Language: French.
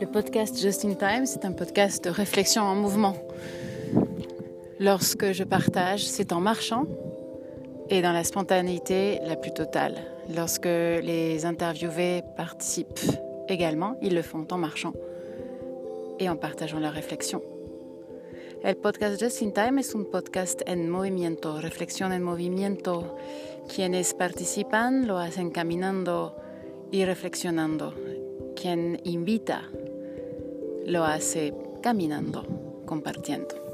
Le podcast Just in Time, c'est un podcast de réflexion en mouvement. Lorsque je partage, c'est en marchant et dans la spontanéité la plus totale. Lorsque les interviewés participent également, ils le font en marchant et en partageant leurs réflexions. El podcast Just in Time es un podcast en movimiento, reflexión en movimiento. Quienes participan lo hacen caminando y reflexionando. Quien invita lo hace caminando, compartiendo.